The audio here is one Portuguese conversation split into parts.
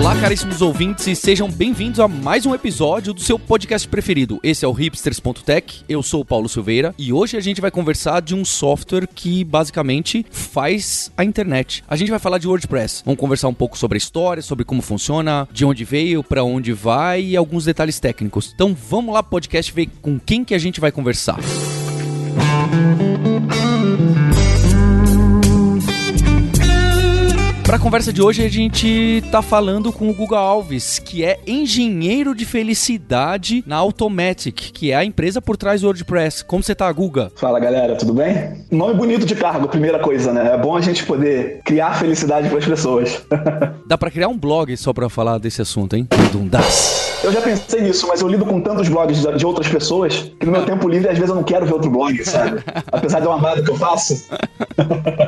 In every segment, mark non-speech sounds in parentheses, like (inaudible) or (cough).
Olá, caríssimos ouvintes, e sejam bem-vindos a mais um episódio do seu podcast preferido. Esse é o hipsters.tech, eu sou o Paulo Silveira e hoje a gente vai conversar de um software que basicamente faz a internet. A gente vai falar de WordPress. Vamos conversar um pouco sobre a história, sobre como funciona, de onde veio, para onde vai e alguns detalhes técnicos. Então vamos lá, podcast, ver com quem que a gente vai conversar. Para a conversa de hoje, a gente tá falando com o Guga Alves, que é engenheiro de felicidade na Automatic, que é a empresa por trás do WordPress. Como você tá, Guga? Fala, galera, tudo bem? Nome bonito de cargo, primeira coisa, né? É bom a gente poder criar felicidade para as pessoas. (laughs) Dá para criar um blog só para falar desse assunto, hein? Dundas. Eu já pensei nisso, mas eu lido com tantos blogs de outras pessoas que no meu tempo livre, às vezes, eu não quero ver outro blog, sabe? (laughs) Apesar de uma amada que eu faço.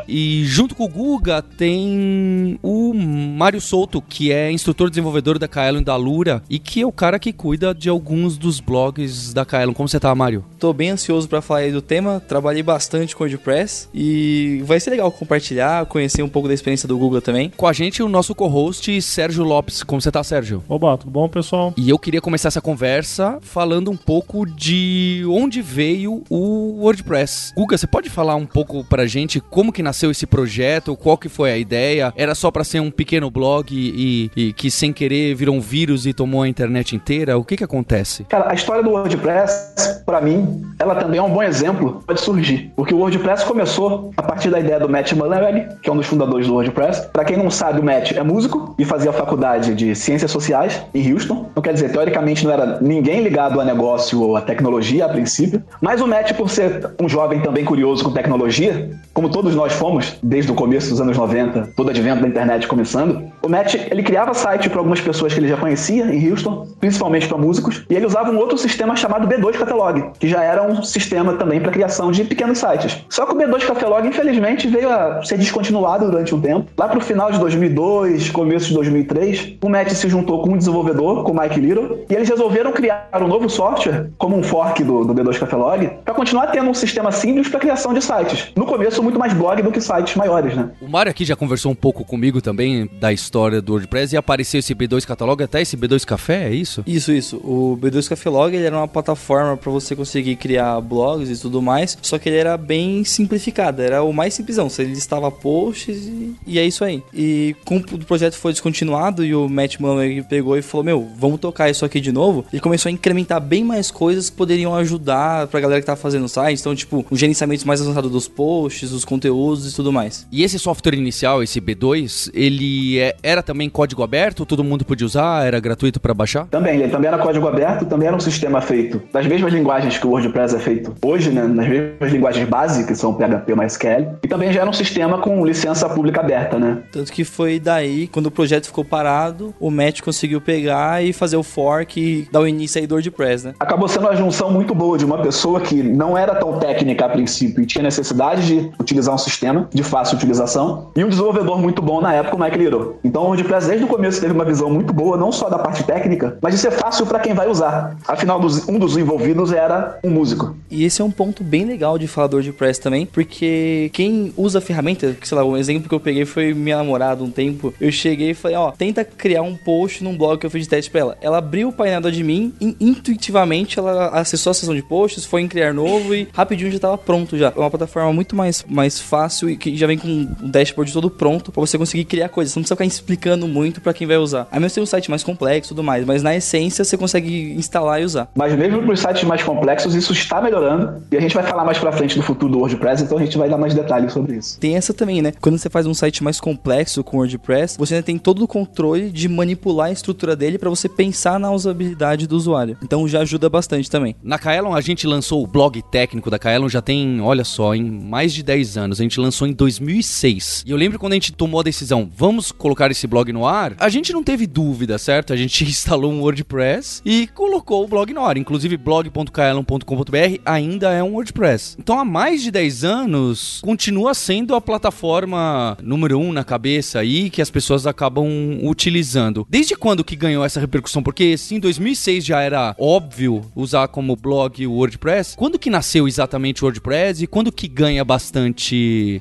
e junto com o Guga tem o Mário Souto, que é instrutor desenvolvedor da Kaelon e da Lura, e que é o cara que cuida de alguns dos blogs da Kaelon. Como você tá, Mário? Tô bem ansioso para falar aí do tema, trabalhei bastante com o WordPress e vai ser legal compartilhar, conhecer um pouco da experiência do Guga também. Com a gente, o nosso co-host Sérgio Lopes. Como você tá, Sérgio? Oba, tudo bom, pessoal? E eu queria começar essa conversa falando um pouco de onde veio o WordPress. Guga, você pode falar um pouco pra gente como que nasceu esse projeto, qual que foi a ideia? Era só para ser um pequeno blog e, e, que sem querer virou um vírus e tomou a internet inteira? O que que acontece? Cara, a história do WordPress, para mim, ela também é um bom exemplo pode surgir. Porque o WordPress começou a partir da ideia do Matt Mullenweg, que é um dos fundadores do WordPress. Para quem não sabe, o Matt é músico e fazia faculdade de Ciências Sociais em Houston. Então, quer dizer, teoricamente não era ninguém ligado a negócio ou a tecnologia a princípio, mas o Matt, por ser um jovem também curioso com tecnologia, como todos nós fomos desde o começo dos anos 90, todo advento da internet começando, o Matt ele criava site para algumas pessoas que ele já conhecia em Houston, principalmente para músicos, e ele usava um outro sistema chamado B2 Catalog, que já era um sistema também para criação de pequenos sites. Só que o B2 Catalog, infelizmente, veio a ser descontinuado durante um tempo. Lá para o final de 2002, começo de 2003, o Matt se juntou com um desenvolvedor, com o Mike Little, e eles resolveram criar um novo software, como um fork do, do B2 Catalog, para continuar tendo um sistema simples para criação de sites. No começo, muito mais blog do que sites maiores, né? O Mário aqui já conversou um pouco comigo também da história do WordPress e apareceu esse B2 Catalog, até esse B2 Café, é isso? Isso, isso. O B2 Café ele era uma plataforma para você conseguir criar blogs e tudo mais, só que ele era bem simplificado, era o mais simplesão. Você listava posts e, e é isso aí. E com o projeto foi descontinuado e o Matt Mullen pegou e falou: Meu, vamos tocar isso aqui de novo. Ele começou a incrementar bem mais coisas que poderiam ajudar pra galera que tava fazendo o site. Então, tipo, o gerenciamento mais avançado dos posts, os conteúdos e tudo mais. E esse software inicial, esse B2, ele é, era também código aberto? Todo mundo podia usar? Era gratuito para baixar? Também, ele também era código aberto, também era um sistema feito das mesmas linguagens que o WordPress é feito hoje, né? Nas mesmas linguagens básicas, que são PHP e MySQL. E também já era um sistema com licença pública aberta, né? Tanto que foi daí, quando o projeto ficou parado, o Matt conseguiu pegar e fazer o fork e dar o início aí do WordPress, né? Acabou sendo uma junção muito boa de uma pessoa que não era tão técnica a princípio e tinha necessidade de utilizar um sistema de fácil utilização e um desenvolvedor muito bom na época, o Mike Little. Então o WordPress desde o começo teve uma visão muito boa, não só da parte técnica, mas de ser fácil para quem vai usar. Afinal, um dos envolvidos era um músico. E esse é um ponto bem legal de falar do WordPress também, porque quem usa a ferramenta, sei lá, um exemplo que eu peguei foi minha namorada um tempo, eu cheguei e falei, ó, tenta criar um post num blog que eu fiz de teste pra ela. Ela abriu o painel do admin e intuitivamente ela acessou a seção de posts, foi em criar novo e rapidinho já estava pronto já. É uma plataforma muito mais, mais fácil e que já vem com o dashboard todo pronto para você conseguir criar coisas. Você não precisa ficar explicando muito para quem vai usar. A menos tem um site mais complexo e tudo mais, mas na essência você consegue instalar e usar. Mas mesmo para os sites mais complexos, isso está melhorando e a gente vai falar mais para frente do futuro do WordPress, então a gente vai dar mais detalhes sobre isso. Tem essa também, né? Quando você faz um site mais complexo com WordPress, você ainda tem todo o controle de manipular a estrutura dele para você pensar na usabilidade do usuário. Então já ajuda bastante também. Na Kaelon a gente lançou o blog técnico da Kaelon já tem, olha só, em mais de 10 10 anos. A gente lançou em 2006. E eu lembro quando a gente tomou a decisão, vamos colocar esse blog no ar, a gente não teve dúvida, certo? A gente (laughs) instalou um WordPress e colocou o blog no ar. Inclusive, blog.kaelon.com.br ainda é um WordPress. Então, há mais de 10 anos, continua sendo a plataforma número um na cabeça aí que as pessoas acabam utilizando. Desde quando que ganhou essa repercussão? Porque se em 2006 já era óbvio usar como blog o WordPress, quando que nasceu exatamente o WordPress e quando que ganha bastante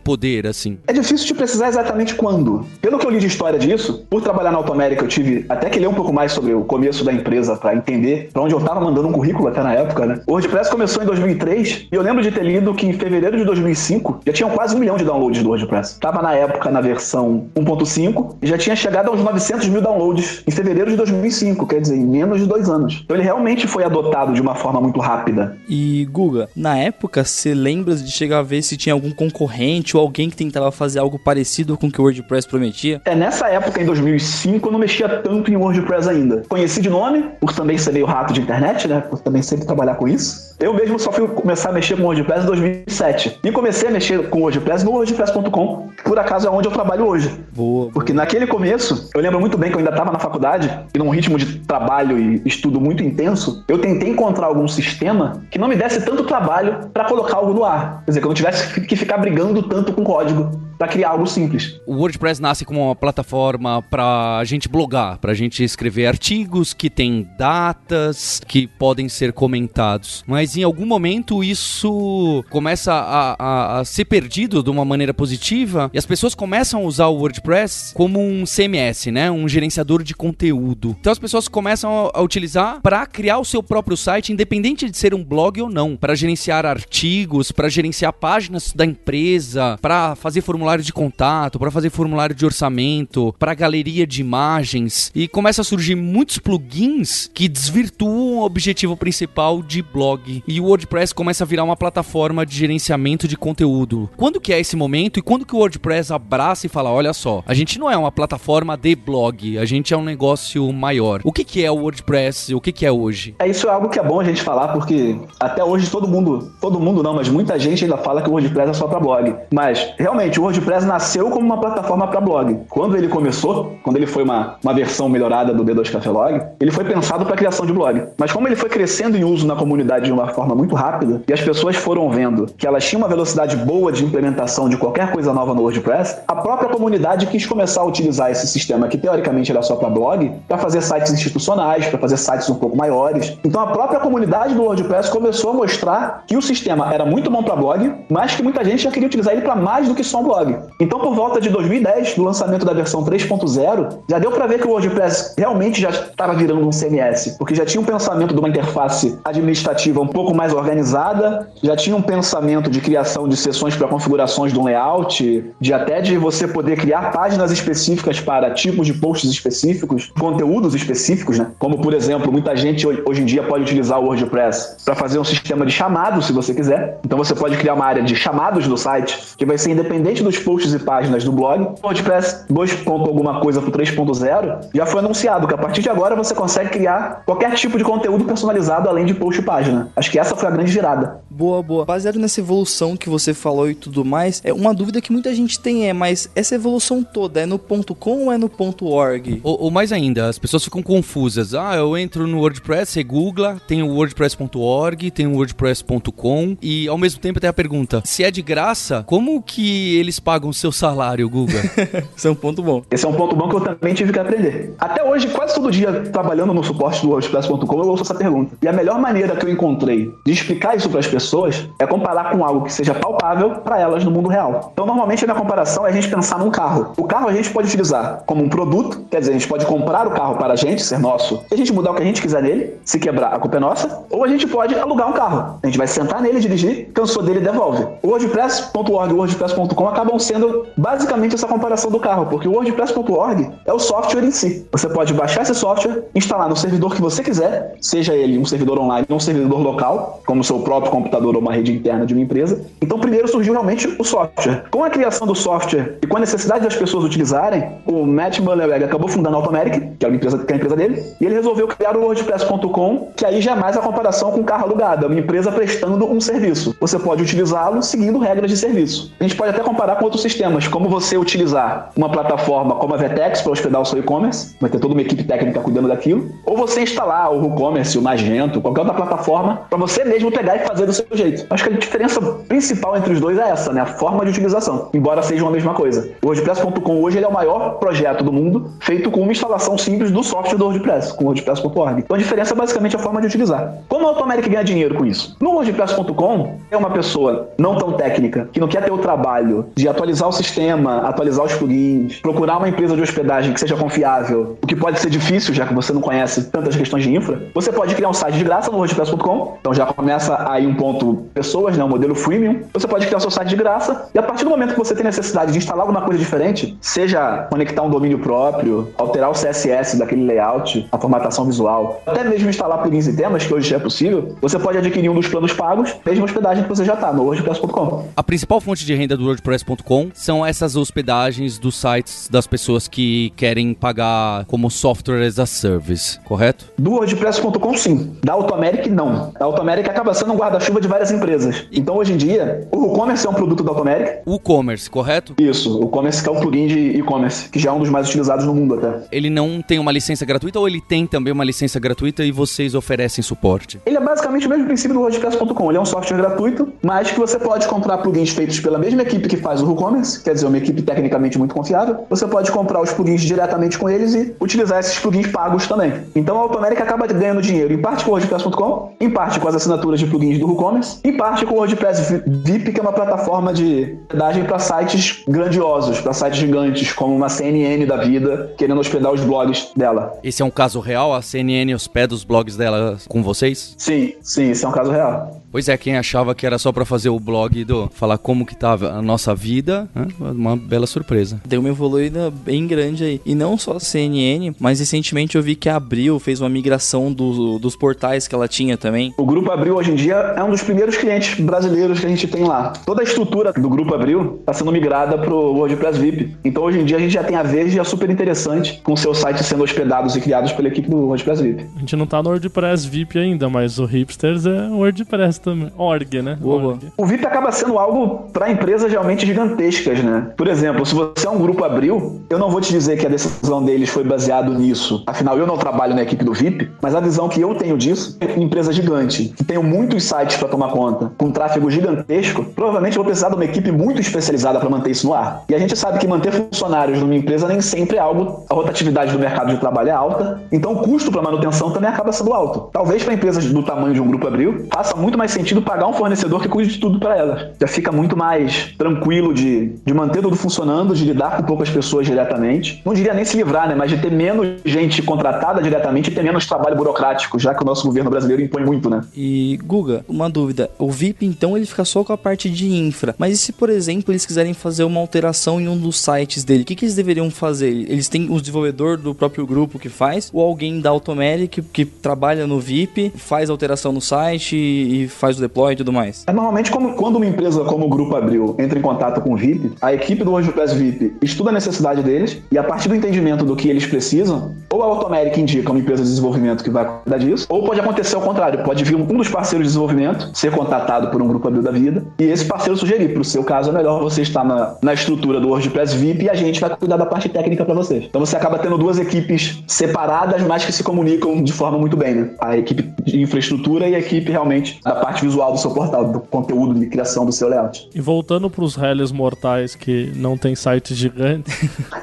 poder, assim? É difícil de precisar exatamente quando. Pelo que eu li de história disso, por trabalhar na Automérica, eu tive até que ler um pouco mais sobre o começo da empresa para entender para onde eu tava mandando um currículo até na época, né? O WordPress começou em 2003 e eu lembro de ter lido que em fevereiro de 2005 já tinham quase um milhão de downloads do WordPress. Tava na época na versão 1.5 e já tinha chegado aos 900 mil downloads em fevereiro de 2005, quer dizer, em menos de dois anos. Então ele realmente foi adotado de uma forma muito rápida. E Guga, na época, você lembra de chegar a ver se tinha algum concorrente ou alguém que tentava fazer algo parecido com o que o WordPress prometia? É, nessa época, em 2005, eu não mexia tanto em WordPress ainda. Conheci de nome, por também ser meio rato de internet, né? Por também sempre trabalhar com isso. Eu mesmo só fui começar a mexer com WordPress em 2007. E comecei a mexer com WordPress no WordPress.com, por acaso é onde eu trabalho hoje. Boa. Porque naquele começo, eu lembro muito bem que eu ainda estava na faculdade, e num ritmo de trabalho e estudo muito intenso, eu tentei encontrar algum sistema que não me desse tanto trabalho para colocar algo no ar. Quer dizer, que eu não tivesse que ficar brigando tanto com código para criar algo simples. O WordPress nasce como uma plataforma para a gente blogar, para a gente escrever artigos que tem datas que podem ser comentados. Mas em algum momento isso começa a, a, a ser perdido de uma maneira positiva e as pessoas começam a usar o WordPress como um CMS, né? Um gerenciador de conteúdo. Então as pessoas começam a, a utilizar para criar o seu próprio site, independente de ser um blog ou não, para gerenciar artigos, para gerenciar páginas da empresa, para fazer formulário de contato, para fazer formulário de orçamento, para galeria de imagens e começa a surgir muitos plugins que desvirtuam o objetivo principal de blog. E o WordPress começa a virar uma plataforma de gerenciamento de conteúdo. Quando que é esse momento e quando que o WordPress abraça e fala, olha só, a gente não é uma plataforma de blog, a gente é um negócio maior. O que que é o WordPress? O que que é hoje? É isso é algo que é bom a gente falar porque até hoje todo mundo, todo mundo não, mas muita gente ainda fala que o WordPress é só para blog. Mas realmente o WordPress nasceu como uma plataforma para blog. Quando ele começou, quando ele foi uma, uma versão melhorada do B2 Café Log, ele foi pensado para criação de blog. Mas como ele foi crescendo em uso na comunidade de uma forma muito rápida e as pessoas foram vendo que elas tinham uma velocidade boa de implementação de qualquer coisa nova no WordPress, a própria comunidade quis começar a utilizar esse sistema que teoricamente era só para blog, para fazer sites institucionais, para fazer sites um pouco maiores. Então a própria comunidade do WordPress começou a mostrar que o sistema era muito bom para blog, mas que muita gente já queria utilizar ele para mais do que só um blog. Então por volta de 2010, do lançamento da versão 3.0, já deu para ver que o WordPress realmente já estava virando um CMS, porque já tinha um pensamento de uma interface administrativa um pouco mais organizada, já tinha um pensamento de criação de sessões para configurações de um layout, de até de você poder criar páginas específicas para tipos de posts específicos, conteúdos específicos, né? Como por exemplo, muita gente hoje em dia pode utilizar o WordPress para fazer um sistema de chamados, se você quiser. Então você pode criar uma área de chamados no site que vai ser independente dos posts e páginas do blog. WordPress 2. alguma coisa para 3.0 já foi anunciado que a partir de agora você consegue criar qualquer tipo de conteúdo personalizado além de post e página. Acho que essa foi a grande virada. Boa, boa. Baseado nessa evolução que você falou e tudo mais, é uma dúvida que muita gente tem é, mas essa evolução toda é no .com ou é no .org? Ou, ou mais ainda, as pessoas ficam confusas. Ah, eu entro no WordPress, você googla, tem o wordpress.org, tem o wordpress.com e ao mesmo tempo tem a pergunta, se é de graça, como que eles pagam o seu salário, Google? (laughs) Esse é um ponto bom. Esse é um ponto bom que eu também tive que aprender. Até hoje, quase todo dia, trabalhando no suporte do wordpress.com, eu ouço essa pergunta. E a melhor maneira que eu encontrei de explicar isso para as pessoas é comparar com algo que seja palpável para elas no mundo real. Então, normalmente, a minha comparação é a gente pensar num carro. O carro a gente pode utilizar como um produto, quer dizer, a gente pode comprar o carro para a gente, ser nosso, e a gente mudar o que a gente quiser nele, se quebrar, a culpa é nossa, ou a gente pode alugar um carro. A gente vai sentar nele, dirigir, cansou dele, devolve. O WordPress.org e WordPress.com acabam sendo basicamente essa comparação do carro, porque o WordPress.org é o software em si. Você pode baixar esse software, instalar no servidor que você quiser, seja ele um servidor online ou um servidor local, como o seu próprio computador ou uma rede interna de uma empresa. Então, primeiro surgiu realmente o software. Com a criação do software e com a necessidade das pessoas utilizarem, o Matt Mullenweg acabou fundando a Automeric, que é a empresa, que é a empresa dele, e ele resolveu criar o WordPress.com, que aí já é mais a comparação com carro alugado, é uma empresa prestando um serviço. Você pode utilizá-lo seguindo regras de serviço. A gente pode até comparar com outros sistemas, como você utilizar uma plataforma como a Vetex para hospedar o seu e-commerce, vai ter toda uma equipe técnica cuidando daquilo, ou você instalar o WooCommerce, o Magento, qualquer outra plataforma, para você mesmo pegar e fazer do seu jeito. Acho que a diferença principal entre os dois é essa, né? A forma de utilização, embora sejam a mesma coisa. O WordPress.com hoje ele é o maior projeto do mundo, feito com uma instalação simples do software do WordPress, com o WordPress.org. Então a diferença é basicamente a forma de utilizar. Como a Automeric ganha dinheiro com isso? No WordPress.com, é uma pessoa não tão técnica, que não quer ter o trabalho de atualizar o sistema, atualizar os plugins, procurar uma empresa de hospedagem que seja confiável, o que pode ser difícil, já que você não conhece tantas questões de infra, você pode criar um site de graça no WordPress.com. Então já começa aí um ponto pessoas, né, um modelo freemium. Você pode criar o seu site de graça e a partir do momento que você tem necessidade de instalar alguma coisa diferente, seja conectar um domínio próprio, alterar o CSS daquele layout, a formatação visual, até mesmo instalar plugins e temas, que hoje já é possível, você pode adquirir um dos planos pagos, mesmo hospedagem que você já está no WordPress.com. A principal fonte de renda do WordPress.com são essas hospedagens dos sites das pessoas que querem pagar como software as a service, correto? Do WordPress.com, sim. Da Automeric, não. A Automeric acaba sendo um guarda-chuva de várias empresas. Então, hoje em dia, o WooCommerce é um produto da Automeric. O e-commerce, correto? Isso, o e-commerce que é o plugin de e-commerce, que já é um dos mais utilizados no mundo até. Ele não tem uma licença gratuita ou ele tem também uma licença gratuita e vocês oferecem suporte? Ele é basicamente o mesmo princípio do WordPress.com. Ele é um software gratuito, mas que você pode comprar plugins feitos pela mesma equipe que faz o WooCommerce, quer dizer, uma equipe tecnicamente muito confiável. Você pode comprar os plugins diretamente com eles e utilizar esses plugins pagos também. Então a Automeric acaba ganhando dinheiro, em parte com o WordPress.com, em parte com as assinaturas de plugins do WooCommerce, em parte com o WordPress VIP, que é uma plataforma de hospedagem para sites grandiosos, para sites gigantes, como uma CNN da vida, querendo hospedar os blogs dela. Esse é um caso real? A CNN hospeda os blogs dela com vocês? Sim, sim, esse é um caso real. Pois é, quem achava que era só para fazer o blog do falar como que tava a nossa vida, né? uma bela surpresa. Deu uma evoluída bem grande aí. E não só a CNN, mas recentemente eu vi que a Abril fez uma migração do, dos portais que ela tinha também. O Grupo Abril hoje em dia é um dos primeiros clientes brasileiros que a gente tem lá. Toda a estrutura do Grupo Abril está sendo migrada para o WordPress VIP. Então hoje em dia a gente já tem a Verde e é super interessante com seus sites sendo hospedados e criados pela equipe do WordPress VIP. A gente não tá no WordPress VIP ainda, mas o Hipsters é WordPress também. Org, né? Org. O VIP acaba sendo algo para empresas realmente gigantescas, né? Por exemplo, se você é um grupo Abril, eu não vou te dizer que a decisão deles foi baseado nisso. Afinal, eu não trabalho na equipe do VIP, mas a visão que eu tenho disso é uma empresa gigante, que tenho muitos sites para tomar conta, com tráfego gigantesco, provavelmente vou precisar de uma equipe muito especializada para manter isso no ar. E a gente sabe que manter funcionários numa empresa nem sempre é algo, a rotatividade do mercado de trabalho é alta, então o custo para manutenção também acaba sendo alto. Talvez para empresas do tamanho de um grupo Abril, faça muito mais sentido pagar um fornecedor que cuide de tudo para elas. Já fica muito mais tranquilo de, de manter tudo funcionando, de lidar com poucas pessoas diretamente. Não diria nem se livrar, né? Mas de ter menos gente contratada diretamente e ter menos trabalho burocrático, já que o nosso governo brasileiro impõe muito, né? E, Guga, uma dúvida. O VIP, então, ele fica só com a parte de infra. Mas e se, por exemplo, eles quiserem fazer uma alteração em um dos sites dele? O que, que eles deveriam fazer? Eles têm o desenvolvedor do próprio grupo que faz? Ou alguém da Automeric que, que trabalha no VIP, faz alteração no site e, e faz o deploy e tudo mais? É normalmente como, quando uma empresa como o Grupo Abril entra em contato com o VIP, a equipe do WordPress VIP estuda a necessidade deles e a partir do entendimento do que eles precisam, ou a Automeric indica uma empresa de desenvolvimento que vai cuidar disso, ou pode acontecer ao contrário, pode vir um dos parceiros de desenvolvimento ser contatado por um Grupo Abril da vida e esse parceiro sugerir, para o seu caso é melhor você estar na, na estrutura do WordPress VIP e a gente vai cuidar da parte técnica para vocês. Então você acaba tendo duas equipes separadas, mas que se comunicam de forma muito bem, né? A equipe de infraestrutura e a equipe realmente da parte visual do seu portal, do conteúdo de criação do seu layout. E voltando pros réis mortais que não tem site gigante,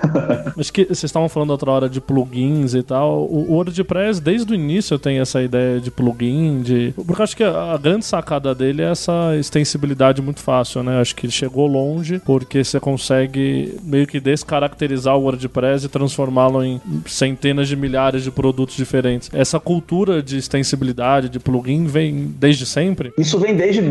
(laughs) acho que vocês estavam falando outra hora de plugins e tal. O WordPress, desde o início, tem essa ideia de plugin, de. Porque acho que a grande sacada dele é essa extensibilidade muito fácil, né? Acho que ele chegou longe porque você consegue meio que descaracterizar o WordPress e transformá-lo em centenas de milhares de produtos diferentes. Essa cultura de extensibilidade, de plugin, vem desde sempre? Isso vem desde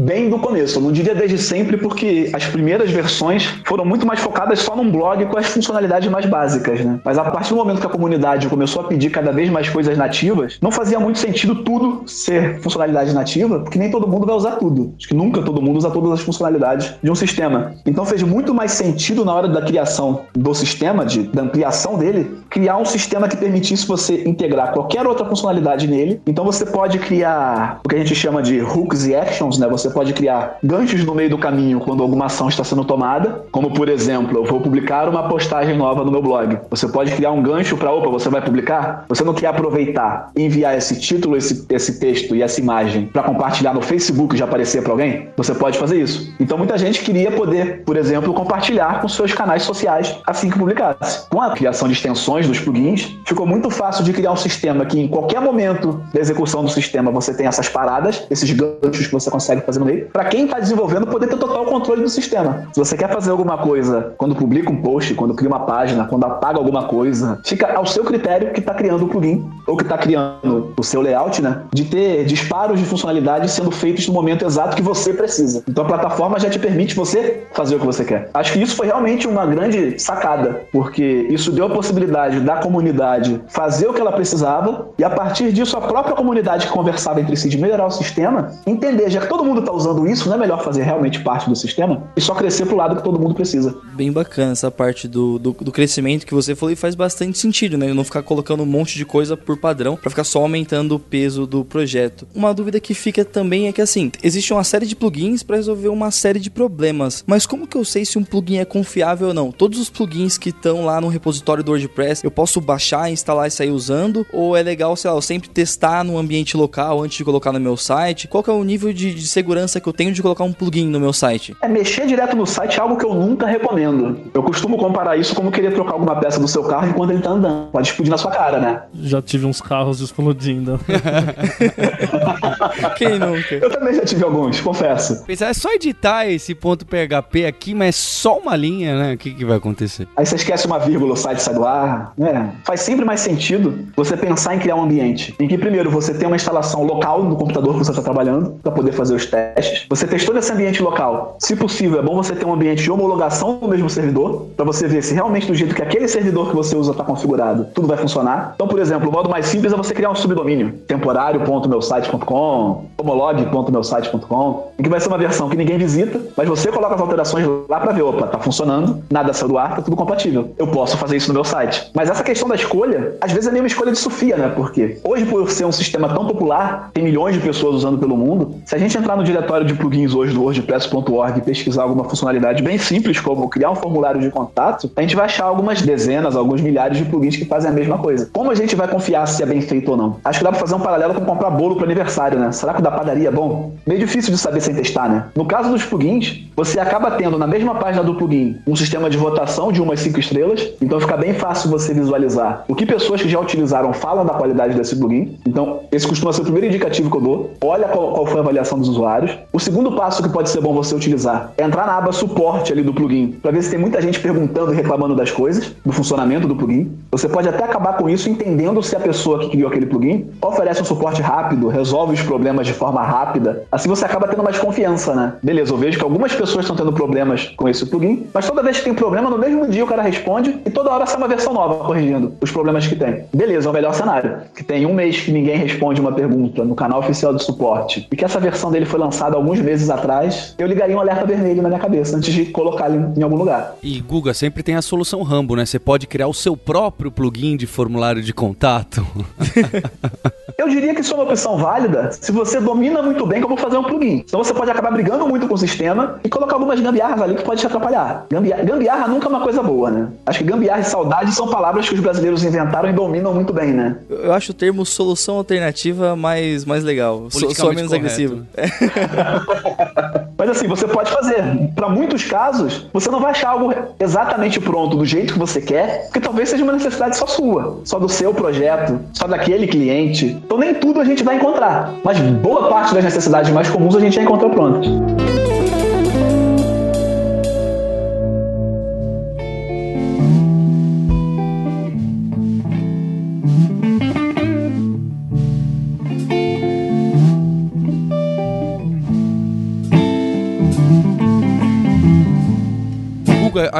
bem do começo. Eu não diria desde sempre, porque as primeiras versões foram muito mais focadas só num blog com as funcionalidades mais básicas, né? Mas a partir do momento que a comunidade começou a pedir cada vez mais coisas nativas, não fazia muito sentido tudo ser funcionalidade nativa, porque nem todo mundo vai usar tudo. Acho que nunca todo mundo usa todas as funcionalidades de um sistema. Então fez muito mais sentido na hora da criação do sistema, de, da ampliação dele, criar um sistema que permitisse você integrar qualquer outra funcionalidade nele. Então você pode criar o que a gente chama de hooks e actions, né? Você pode criar ganchos no meio do caminho quando alguma ação está sendo tomada, como por exemplo, eu vou publicar uma postagem nova no meu blog. Você pode criar um gancho para, opa, você vai publicar? Você não quer aproveitar enviar esse título, esse, esse texto e essa imagem para compartilhar no Facebook e já aparecer para alguém? Você pode fazer isso. Então muita gente queria poder, por exemplo, compartilhar com seus canais sociais assim que publicasse. Com a criação de extensões dos plugins, ficou muito fácil de criar um sistema que em qualquer momento da execução do sistema você tem essas paradas, esses ganchos que você consegue fazer no meio, para quem está desenvolvendo poder ter total controle do sistema. Se você quer fazer alguma coisa quando publica um post, quando cria uma página, quando apaga alguma coisa, fica ao seu critério que está criando o plugin ou que está criando o seu layout, né? De ter disparos de funcionalidade sendo feitos no momento exato que você precisa. Então a plataforma já te permite você fazer o que você quer. Acho que isso foi realmente uma grande sacada, porque isso deu a possibilidade da comunidade fazer o que ela precisava e a partir disso a própria comunidade que conversava entre si de melhorar o sistema, entender, já que todo mundo está usando isso, não é melhor fazer realmente parte do sistema e só crescer pro lado que todo mundo precisa. Bem bacana essa parte do, do, do crescimento que você falou e faz bastante sentido, né? Não ficar colocando um monte de coisa por padrão para ficar só aumentando o peso do projeto. Uma dúvida que fica também é que assim, existe uma série de plugins para resolver uma série de problemas, mas como que eu sei se um plugin é confiável ou não? Todos os plugins que estão lá no repositório do WordPress, eu posso baixar, instalar e sair usando? Ou é legal, sei lá, eu sempre testar no ambiente local antes de colocar no meu site? Qual que é o nível de, de segurança que eu tenho de colocar um plugin no meu site? É mexer direto no site é algo que eu nunca recomendo. Eu costumo comparar isso como querer trocar alguma peça do seu carro enquanto ele tá andando. Pode explodir na sua cara, né? Já tive uns carros explodindo. (laughs) Quem nunca? Eu também já tive alguns, confesso. Pensar, é só editar esse ponto PHP aqui, mas é só uma linha, né? O que, que vai acontecer? Aí você esquece uma vírgula, o site sai do ar. né? Faz sempre mais sentido você pensar em criar um ambiente em que, primeiro, você tem uma instalação local no computador que você está trabalhando para poder fazer os testes. Você testou esse ambiente local. Se possível, é bom você ter um ambiente de homologação no mesmo servidor para você ver se realmente do jeito que aquele servidor que você usa está configurado, tudo vai funcionar. Então, por exemplo, o modo mais simples é você criar um subdomínio temporário.meusite.com, homolog.meusite.com, em que vai ser uma versão que ninguém visita, mas você coloca as alterações lá para ver, opa, tá funcionando, nada saiu do ar, tá tudo compatível. Eu posso fazer isso no meu site. Mas essa questão da escolha, às vezes é nem uma escolha de Sofia, né? Porque hoje, por ser um sistema tão popular, tem milhões de pessoas usando pelo mundo. Se a gente entrar no diretório de plugins hoje do WordPress.org e pesquisar alguma funcionalidade bem simples, como criar um formulário de contato, a gente vai achar algumas dezenas, alguns milhares de plugins que fazem a mesma coisa. Como a gente vai confiar se é bem feito ou não? Acho que dá pra fazer um paralelo com comprar bolo para aniversário, né? Será que o da padaria é bom? Meio difícil de saber sem testar, né? No caso dos plugins, você acaba tendo na mesma página do plugin um sistema de votação de umas cinco estrelas, então fica bem fácil você visualizar o que pessoas que já utilizaram falam da qualidade desse plugin. Então, esse costuma ser o primeiro indicativo que eu dou. Olha qual, qual foi a avaliação dos usuários. O segundo passo que pode ser bom você utilizar é entrar na aba suporte ali do plugin, para ver se tem muita gente perguntando e reclamando das coisas, do funcionamento do plugin. Você pode até acabar com isso entendendo se a pessoa que criou aquele plugin oferece um suporte rápido, resolve os problemas de forma rápida. Assim você acaba tendo mais confiança, né? Beleza, eu vejo que algumas pessoas estão tendo problemas com esse plugin, mas toda vez que tem problema, no mesmo dia o cara responde e toda hora sai uma versão nova corrigindo os problemas que tem. Beleza, é o melhor cenário. Que tem um mês que ninguém responde uma pergunta no canal oficial de suporte e que essa versão dele foi lançada alguns meses atrás, eu ligaria um alerta vermelho na minha cabeça antes de colocar ele em algum lugar. E Guga, sempre tem a solução Rambo, né? Você pode criar o seu próprio plugin de formulário de contato. (laughs) Eu diria que isso é uma opção válida se você domina muito bem como fazer um plugin. Então você pode acabar brigando muito com o sistema e colocar algumas gambiarras ali que pode te atrapalhar. Gambiarra, gambiarra nunca é uma coisa boa, né? Acho que gambiarra e saudade são palavras que os brasileiros inventaram e dominam muito bem, né? Eu acho o termo solução alternativa mais, mais legal. So, só menos correto. agressivo. (laughs) Mas assim, você pode fazer. Para muitos casos, você não vai achar algo exatamente pronto do jeito que você quer, porque talvez seja uma necessidade só sua, só do seu projeto, só daquele cliente. Então nem tudo a gente vai encontrar, mas boa parte das necessidades mais comuns a gente já encontrou prontas.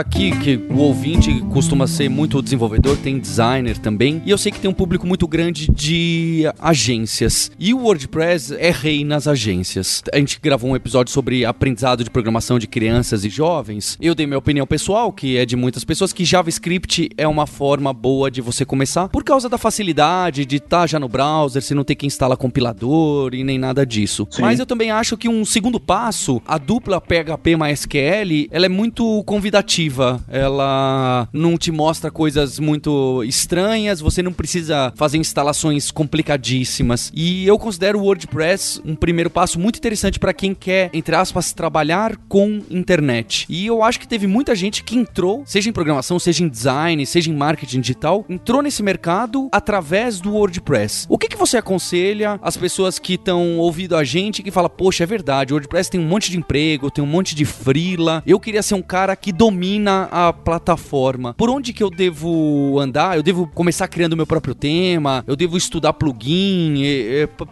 Aqui que o ouvinte costuma ser muito desenvolvedor, tem designer também, e eu sei que tem um público muito grande de agências. E o WordPress é rei nas agências. A gente gravou um episódio sobre aprendizado de programação de crianças e jovens. Eu dei minha opinião pessoal, que é de muitas pessoas, que JavaScript é uma forma boa de você começar por causa da facilidade de estar tá já no browser, você não ter que instalar compilador e nem nada disso. Sim. Mas eu também acho que um segundo passo, a dupla PHP MySQL, ela é muito convidativa. Ela não te mostra coisas muito estranhas, você não precisa fazer instalações complicadíssimas. E eu considero o WordPress um primeiro passo muito interessante para quem quer, entre aspas, trabalhar com internet. E eu acho que teve muita gente que entrou, seja em programação, seja em design, seja em marketing digital, entrou nesse mercado através do WordPress. O que, que você aconselha as pessoas que estão ouvindo a gente que fala, poxa, é verdade, o WordPress tem um monte de emprego, tem um monte de freela. Eu queria ser um cara que domina a plataforma. Por onde que eu devo andar? Eu devo começar criando meu próprio tema? Eu devo estudar plugin?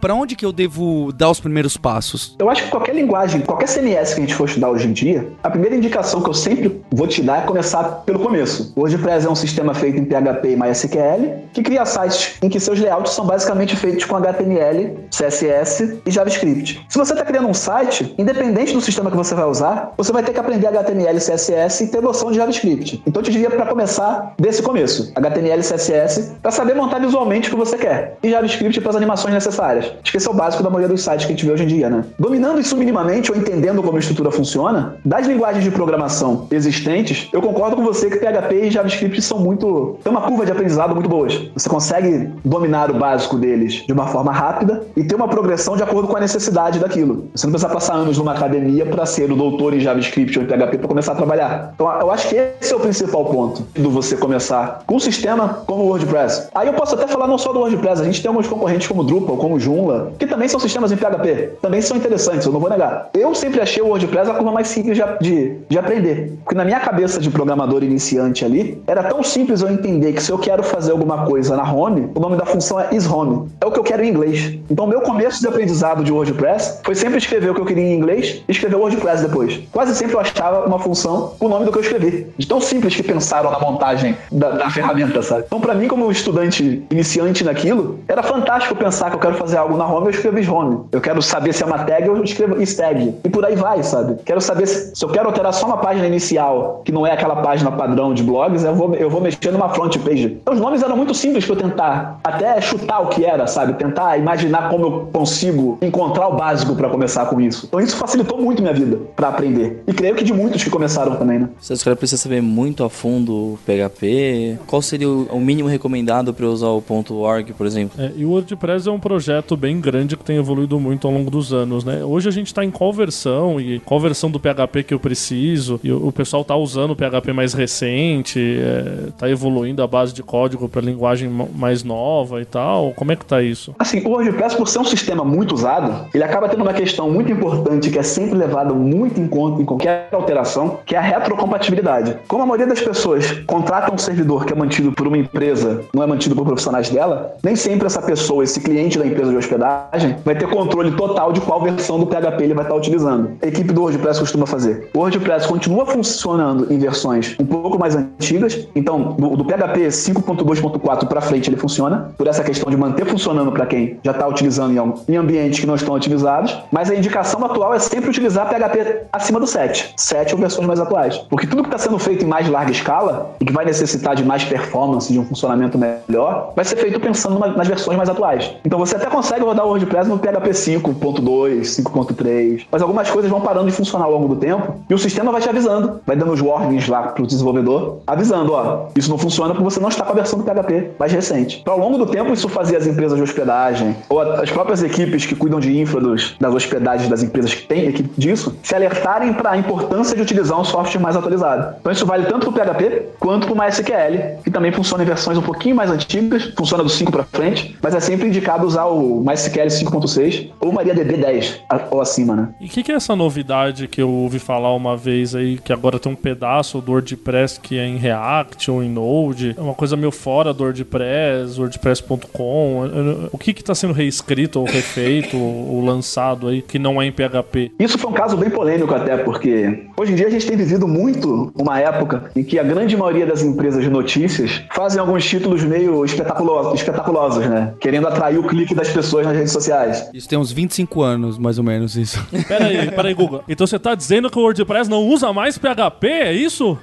Para onde que eu devo dar os primeiros passos? Eu acho que qualquer linguagem, qualquer CMS que a gente for estudar hoje em dia, a primeira indicação que eu sempre vou te dar é começar pelo começo. O WordPress é um sistema feito em PHP e MySQL que cria sites em que seus layouts são basicamente feitos com HTML, CSS e JavaScript. Se você está criando um site, independente do sistema que você vai usar, você vai ter que aprender HTML, CSS e ter noção de JavaScript. Então eu te diria para começar desse começo, HTML, CSS, para saber montar visualmente o que você quer e JavaScript para as animações necessárias. Esse é o básico da maioria dos sites que a gente vê hoje em dia, né? Dominando isso minimamente ou entendendo como a estrutura funciona, das linguagens de programação existentes, eu concordo com você que PHP e JavaScript são muito. tem uma curva de aprendizado muito boas. Você consegue dominar o básico deles de uma forma rápida e ter uma progressão de acordo com a necessidade daquilo. Você não precisa passar anos numa academia para ser o doutor em JavaScript ou em PHP para começar a trabalhar. Então, eu acho que esse é o principal ponto do você começar com um sistema como o WordPress. Aí eu posso até falar não só do WordPress, a gente tem alguns concorrentes como Drupal, como Joomla, que também são sistemas em PHP, também são interessantes, eu não vou negar. Eu sempre achei o WordPress a curva mais simples de, de, de aprender, porque na minha cabeça de programador iniciante ali, era tão simples eu entender que se eu quero fazer alguma coisa na home, o nome da função é ishome. É o que eu quero em inglês. Então, meu começo de aprendizado de WordPress foi sempre escrever o que eu queria em inglês e escrever WordPress depois. Quase sempre eu achava uma função com o nome do que eu escrevi. De tão simples que pensaram na montagem da, da ferramenta, sabe? Então, para mim, como estudante iniciante naquilo, era fantástico pensar que eu quero fazer algo na home, eu escrevo ishome. Eu quero saber se é uma tag, eu escrevo istag. E por aí vai, sabe? Quero saber se, se eu quero alterar só uma página inicial, que não é aquela página padrão de blogs, eu vou, eu vou mexer numa front page. Então, os nomes eram muito simples para eu tentar até chutar o que era, sabe? Tentar imaginar como eu consigo encontrar o básico para começar com isso. Então, isso facilitou muito minha vida para aprender. E creio que de muitos que começaram também, né? Se os caras precisam saber muito a fundo o PHP, qual seria o mínimo recomendado para usar o .org, por exemplo? É, e o WordPress é um projeto bem grande que tem evoluído muito ao longo dos anos, né? Hoje a gente está em qual versão e qual versão do PHP que eu preciso? E o pessoal tá usando o PHP mais recente, é, tá evoluindo a base de código para linguagem mais nova e tal. Como é que tá isso? Assim, o WordPress, por ser um sistema muito usado, ele acaba tendo uma questão muito importante que é sempre levada muito em conta em qualquer alteração, que é a retrocompatibilidade. Como a maioria das pessoas contratam um servidor que é mantido por uma empresa, não é mantido por profissionais dela, nem sempre essa pessoa, esse cliente da empresa de hospedagem, vai ter controle total de qual versão do PHP ele vai estar utilizando. A equipe do WordPress costuma fazer. O WordPress continua funcionando em versões um pouco mais antigas, então do, PHP 5.2.4 para frente ele funciona, por essa questão de manter funcionando para quem já está utilizando em, ambientes que não estão otimizados, mas a indicação atual é sempre utilizar PHP acima do 7, 7 ou versões mais atuais, porque tudo que está sendo feito em mais larga escala e que vai necessitar de mais performance, de um funcionamento melhor, vai ser feito pensando nas versões mais atuais. Então você até consegue rodar o WordPress no PHP 5.2, 5.3, mas algumas coisas vão parando de funcionar ao longo do tempo e o sistema vai te avisando, vai dando os warnings lá para o desenvolvedor, avisando, ó, isso não funciona porque você não está com a versão do PHP mais recente. Então, ao longo do tempo, isso fazia as empresas de hospedagem ou as próprias equipes que cuidam de infra dos, das hospedagens das empresas que têm equipe disso, se alertarem para a importância de utilizar um software mais atualizado. Então, isso vale tanto para o PHP quanto para o MySQL, que também funciona em versões um pouquinho mais antigas, funciona do 5 para frente, mas é sempre indicado usar o MySQL 5.6 ou MariaDB 10 ou acima, né? E o que, que é essa novidade que eu ouvi falar uma vez aí, que agora tem um pedaço do WordPress que é em React ou em Node? É uma coisa meio fora do WordPress, WordPress.com. O que está sendo reescrito ou refeito (laughs) ou lançado aí que não é em PHP? Isso foi um caso bem polêmico até, porque hoje em dia a gente tem vivido muito uma época em que a grande maioria das empresas de notícias fazem alguns títulos meio espetaculosos, espetaculosos né? Querendo atrair o clique das pessoas nas redes sociais. Isso tem uns 25 anos, mais ou menos, isso. (laughs) Pera aí, pera aí, Google. Então você tá dizendo que o WordPress não usa mais PHP, é isso?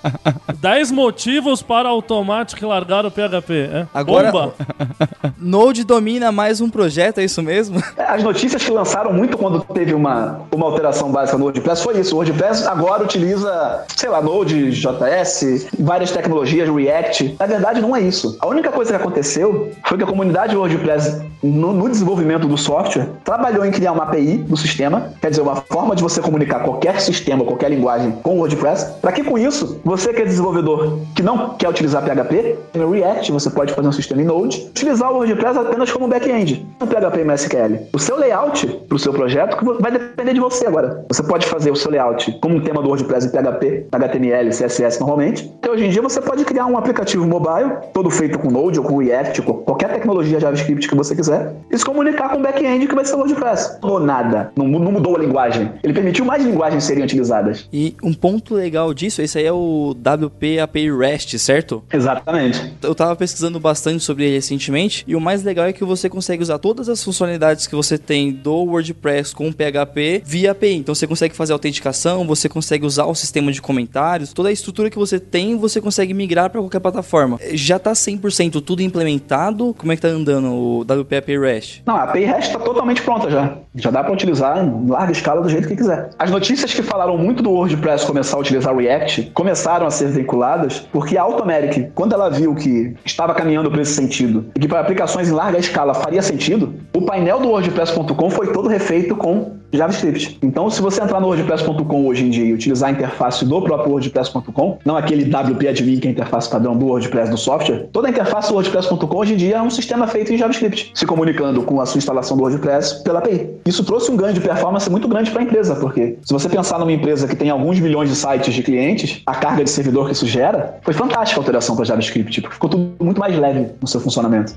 (laughs) 10 motivos para Automatic largar o PHP, é? Agora- Bomba! (laughs) Node domina mais um projeto, é isso mesmo? É, As notícias que lançaram muito quando teve uma, uma alteração básica no WordPress foi isso. O WordPress agora utiliza, sei lá, Node, JS, várias tecnologias, React. Na verdade, não é isso. A única coisa que aconteceu foi que a comunidade WordPress, no, no desenvolvimento do software, trabalhou em criar uma API do sistema, quer dizer, uma forma de você comunicar qualquer sistema, qualquer linguagem com o WordPress, para que com isso, você que é desenvolvedor que não quer utilizar PHP, React você pode fazer um sistema em Node, utilizar o WordPress apenas como back-end, no PHP e MySQL. O seu layout para o seu projeto vai depender de você agora. Você pode fazer o seu layout como um tema do WordPress em PHP, HTML, CSS normalmente. Então hoje em dia você pode criar um aplicativo mobile, todo feito com Node ou com React, com qualquer tecnologia JavaScript que você quiser, e se comunicar com o back-end que vai ser o WordPress. Não mudou nada, não, não mudou a linguagem. Ele permitiu mais linguagens serem utilizadas. E um ponto legal disso, esse aí é o WP API REST, certo? Exatamente. Eu tava pesquisando bastante sobre ele recentemente e o mais legal é que você consegue usar todas as funcionalidades que você tem do WordPress com PHP via API. Então você consegue fazer autenticação, você consegue usar o sistema de comentários, toda a estrutura que você tem, você consegue migrar para qualquer plataforma. Já tá 100% tudo implementado? Como é que tá andando o WP API REST? Não, a API REST está totalmente pronta já. Já dá para utilizar em larga escala do jeito que quiser. As notícias que falaram muito do WordPress começar a utilizar React começaram a ser veiculadas porque a Automatic, quando ela viu que estava caminhando para esse sentido e que para aplicações em larga escala faria sentido, o painel do WordPress.com foi todo refeito com JavaScript. Então, se você entrar no WordPress.com hoje em dia e utilizar a interface do próprio WordPress.com, não aquele WP Admin que é a interface padrão do WordPress do software, toda a interface do WordPress.com hoje em dia é um sistema feito em JavaScript, se comunicando com a sua instalação do WordPress pela API. Isso trouxe um ganho de performance muito grande para a empresa, porque se você pensar numa empresa que tem alguns milhões de sites de clientes, a carga de servidor que isso gera, foi fantástica a alteração para JavaScript, porque ficou tudo muito mais leve no seu funcionamento.